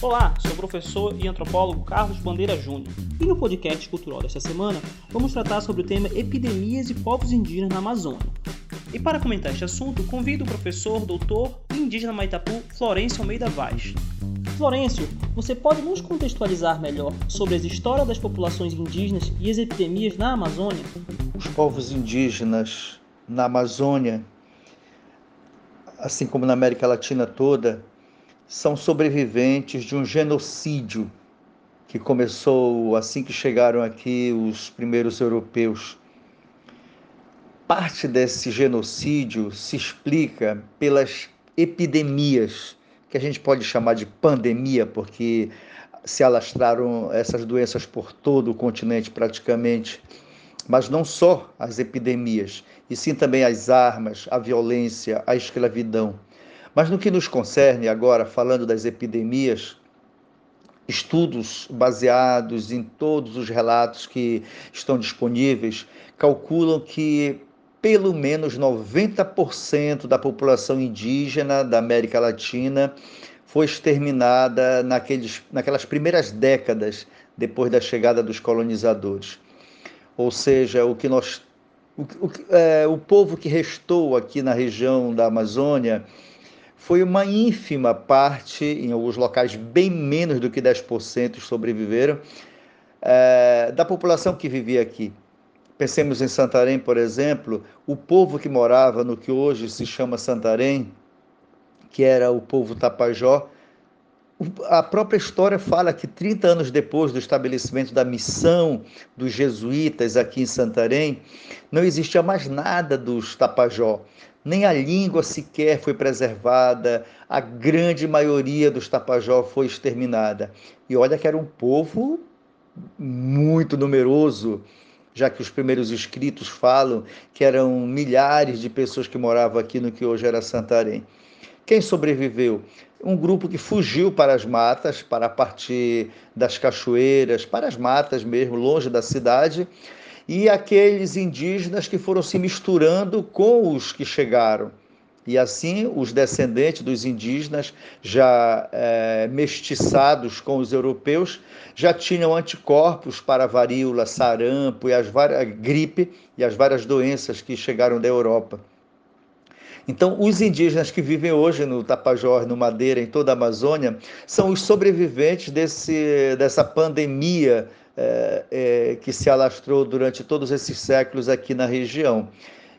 Olá, sou o professor e antropólogo Carlos Bandeira Júnior e no podcast cultural desta semana vamos tratar sobre o tema epidemias e povos indígenas na Amazônia. E para comentar este assunto, convido o professor, doutor e indígena Maitapu, Florencio Almeida Vaz. Florencio, você pode nos contextualizar melhor sobre as histórias das populações indígenas e as epidemias na Amazônia? Os povos indígenas na Amazônia, assim como na América Latina toda, são sobreviventes de um genocídio que começou assim que chegaram aqui os primeiros europeus. Parte desse genocídio se explica pelas epidemias, que a gente pode chamar de pandemia, porque se alastraram essas doenças por todo o continente praticamente, mas não só as epidemias, e sim também as armas, a violência, a escravidão. Mas no que nos concerne agora, falando das epidemias, estudos baseados em todos os relatos que estão disponíveis calculam que pelo menos 90% da população indígena da América Latina foi exterminada naqueles, naquelas primeiras décadas depois da chegada dos colonizadores. Ou seja, o que nós o, o, é, o povo que restou aqui na região da Amazônia foi uma ínfima parte, em alguns locais bem menos do que 10% sobreviveram, é, da população que vivia aqui. Pensemos em Santarém, por exemplo, o povo que morava no que hoje se chama Santarém, que era o povo Tapajó, a própria história fala que 30 anos depois do estabelecimento da missão dos jesuítas aqui em Santarém, não existia mais nada dos Tapajó nem a língua sequer foi preservada, a grande maioria dos Tapajó foi exterminada. E olha que era um povo muito numeroso, já que os primeiros escritos falam que eram milhares de pessoas que moravam aqui no que hoje era Santarém. Quem sobreviveu? Um grupo que fugiu para as matas, para partir das cachoeiras, para as matas mesmo, longe da cidade, e aqueles indígenas que foram se misturando com os que chegaram. E assim, os descendentes dos indígenas, já é, mestiçados com os europeus, já tinham anticorpos para a varíola, sarampo e as várias, gripe e as várias doenças que chegaram da Europa. Então, os indígenas que vivem hoje no Tapajós, no Madeira, em toda a Amazônia, são os sobreviventes desse, dessa pandemia é, é, que se alastrou durante todos esses séculos aqui na região.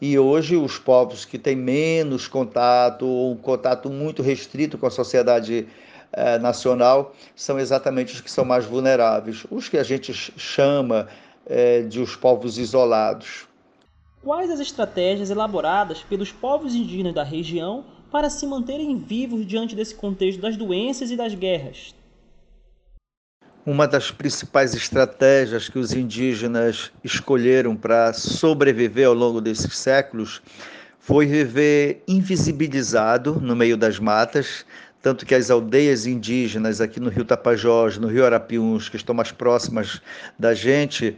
E hoje os povos que têm menos contato, ou um contato muito restrito com a sociedade é, nacional, são exatamente os que são mais vulneráveis, os que a gente chama é, de os povos isolados. Quais as estratégias elaboradas pelos povos indígenas da região para se manterem vivos diante desse contexto das doenças e das guerras? Uma das principais estratégias que os indígenas escolheram para sobreviver ao longo desses séculos foi viver invisibilizado no meio das matas, tanto que as aldeias indígenas aqui no Rio Tapajós, no Rio Arapiuns, que estão mais próximas da gente,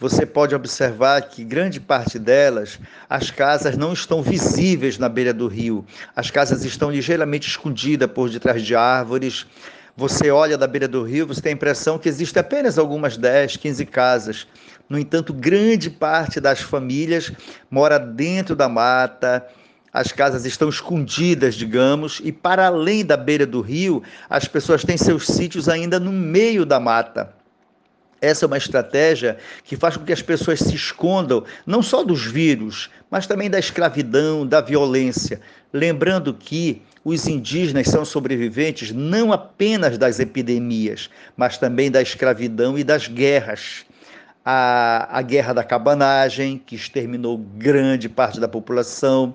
você pode observar que grande parte delas, as casas não estão visíveis na beira do rio. As casas estão ligeiramente escondidas por detrás de árvores, você olha da beira do rio, você tem a impressão que existem apenas algumas 10, 15 casas. No entanto, grande parte das famílias mora dentro da mata, as casas estão escondidas, digamos, e para além da beira do rio, as pessoas têm seus sítios ainda no meio da mata. Essa é uma estratégia que faz com que as pessoas se escondam não só dos vírus, mas também da escravidão, da violência. Lembrando que os indígenas são sobreviventes não apenas das epidemias, mas também da escravidão e das guerras. A, a guerra da cabanagem, que exterminou grande parte da população,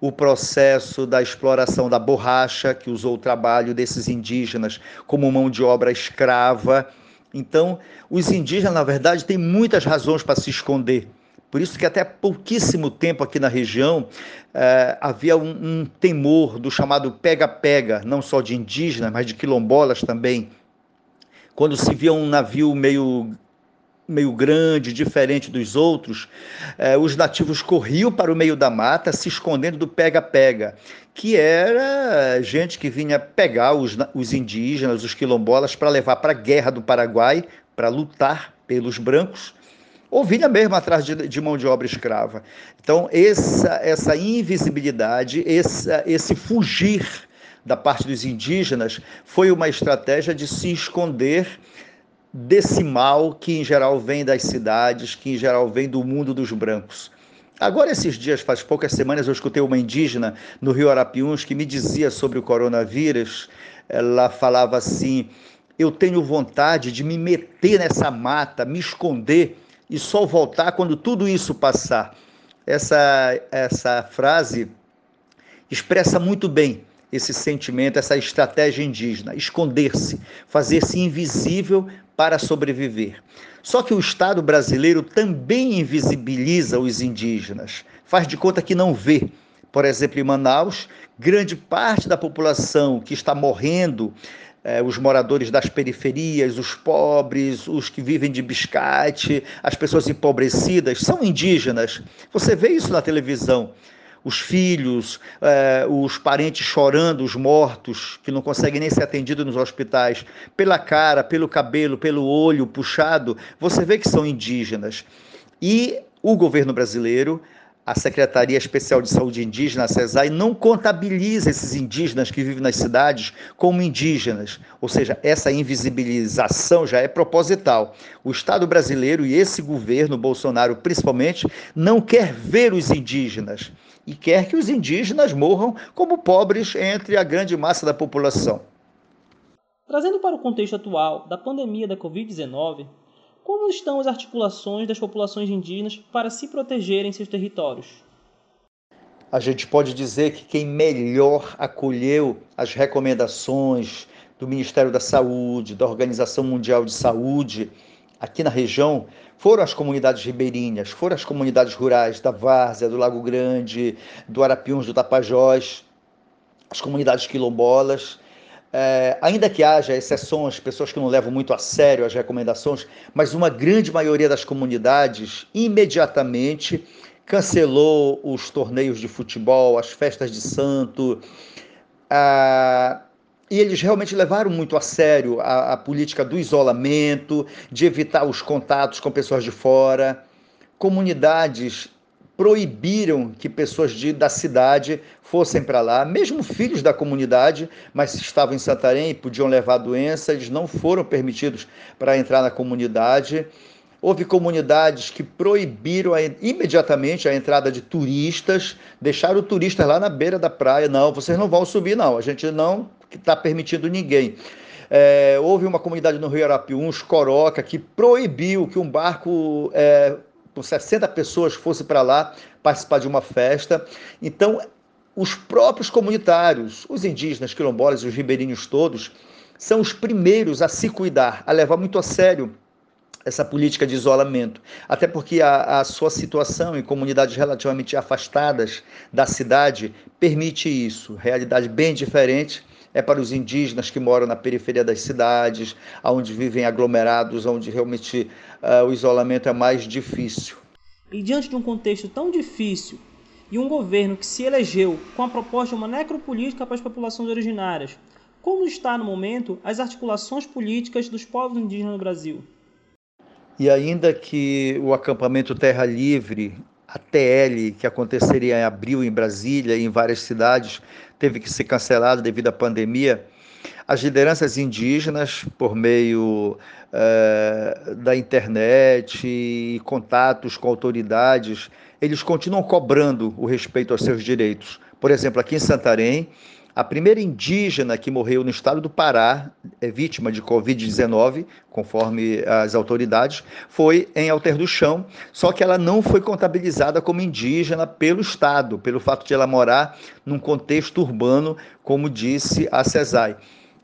o processo da exploração da borracha, que usou o trabalho desses indígenas como mão de obra escrava então, os indígenas, na verdade, têm muitas razões para se esconder. Por isso que até pouquíssimo tempo aqui na região eh, havia um, um temor do chamado pega-pega, não só de indígenas, mas de quilombolas também. Quando se via um navio meio meio grande, diferente dos outros, eh, os nativos corriam para o meio da mata, se escondendo do pega-pega, que era gente que vinha pegar os, os indígenas, os quilombolas, para levar para a guerra do Paraguai, para lutar pelos brancos, ou vinha mesmo atrás de, de mão de obra escrava. Então, essa, essa invisibilidade, essa, esse fugir da parte dos indígenas foi uma estratégia de se esconder desse mal que em geral vem das cidades, que em geral vem do mundo dos brancos. Agora, esses dias, faz poucas semanas, eu escutei uma indígena no Rio Arapiuns que me dizia sobre o coronavírus. Ela falava assim: Eu tenho vontade de me meter nessa mata, me esconder e só voltar quando tudo isso passar. Essa, essa frase expressa muito bem esse sentimento, essa estratégia indígena, esconder-se, fazer-se invisível para sobreviver. Só que o Estado brasileiro também invisibiliza os indígenas, faz de conta que não vê. Por exemplo, em Manaus, grande parte da população que está morrendo, eh, os moradores das periferias, os pobres, os que vivem de biscate, as pessoas empobrecidas, são indígenas. Você vê isso na televisão os filhos, eh, os parentes chorando, os mortos, que não conseguem nem ser atendidos nos hospitais, pela cara, pelo cabelo, pelo olho puxado, você vê que são indígenas. E o governo brasileiro a Secretaria Especial de Saúde Indígena, a CESAI, não contabiliza esses indígenas que vivem nas cidades como indígenas, ou seja, essa invisibilização já é proposital. O Estado brasileiro e esse governo, Bolsonaro principalmente, não quer ver os indígenas e quer que os indígenas morram como pobres entre a grande massa da população. Trazendo para o contexto atual da pandemia da Covid-19, como estão as articulações das populações indígenas para se protegerem em seus territórios? A gente pode dizer que quem melhor acolheu as recomendações do Ministério da Saúde, da Organização Mundial de Saúde, aqui na região, foram as comunidades ribeirinhas, foram as comunidades rurais da Várzea, do Lago Grande, do Arapiuns, do Tapajós, as comunidades quilombolas. É, ainda que haja exceções, pessoas que não levam muito a sério as recomendações, mas uma grande maioria das comunidades imediatamente cancelou os torneios de futebol, as festas de santo, ah, e eles realmente levaram muito a sério a, a política do isolamento, de evitar os contatos com pessoas de fora. Comunidades proibiram que pessoas de, da cidade fossem para lá, mesmo filhos da comunidade, mas estavam em Santarém e podiam levar a doença, eles não foram permitidos para entrar na comunidade. Houve comunidades que proibiram a, imediatamente a entrada de turistas, deixaram turistas lá na beira da praia. Não, vocês não vão subir, não. A gente não está permitindo ninguém. É, houve uma comunidade no Rio Arapiuns, Coroca, que proibiu que um barco é, por 60 pessoas fosse para lá participar de uma festa. Então, os próprios comunitários, os indígenas, quilombolas, os ribeirinhos todos, são os primeiros a se cuidar, a levar muito a sério essa política de isolamento, até porque a, a, sua situação em comunidades relativamente afastadas da cidade permite isso. Realidade bem diferente é para os indígenas que moram na periferia das cidades, onde vivem aglomerados, onde realmente uh, o isolamento é mais difícil. E diante de um contexto tão difícil e um governo que se elegeu com a proposta de uma necropolítica para as populações originárias, como está no momento as articulações políticas dos povos indígenas no Brasil? E ainda que o acampamento Terra Livre, a TL, que aconteceria em abril em Brasília e em várias cidades, teve que ser cancelado devido à pandemia, as lideranças indígenas, por meio eh, da internet e contatos com autoridades, eles continuam cobrando o respeito aos seus direitos. Por exemplo, aqui em Santarém, a primeira indígena que morreu no estado do Pará, é vítima de Covid-19, conforme as autoridades, foi em Alter do Chão, só que ela não foi contabilizada como indígena pelo Estado, pelo fato de ela morar num contexto urbano, como disse a CESAI.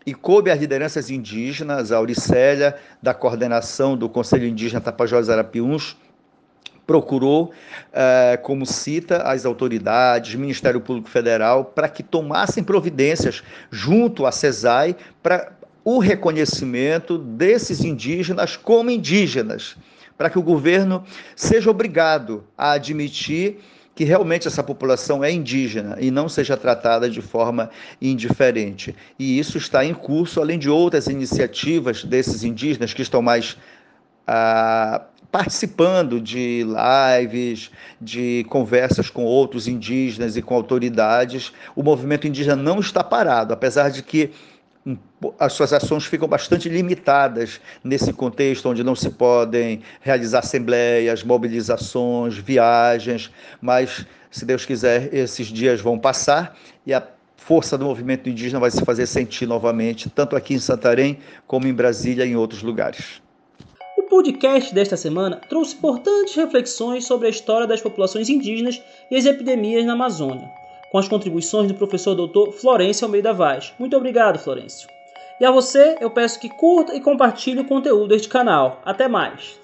E coube às lideranças indígenas, a Auricélia, da coordenação do Conselho Indígena Tapajós Arapiuns, procurou, eh, como cita, as autoridades, Ministério Público Federal, para que tomassem providências junto à CESAI para o reconhecimento desses indígenas como indígenas, para que o governo seja obrigado a admitir que realmente essa população é indígena e não seja tratada de forma indiferente. E isso está em curso, além de outras iniciativas desses indígenas que estão mais ah, participando de lives, de conversas com outros indígenas e com autoridades. O movimento indígena não está parado, apesar de que as suas ações ficam bastante limitadas nesse contexto onde não se podem realizar assembleias, mobilizações, viagens, mas se Deus quiser, esses dias vão passar e a força do movimento indígena vai se fazer sentir novamente, tanto aqui em Santarém como em Brasília e em outros lugares. Podcast desta semana trouxe importantes reflexões sobre a história das populações indígenas e as epidemias na Amazônia com as contribuições do professor doutor Florencio Almeida Vaz. Muito obrigado, Florencio. E a você, eu peço que curta e compartilhe o conteúdo deste canal. Até mais!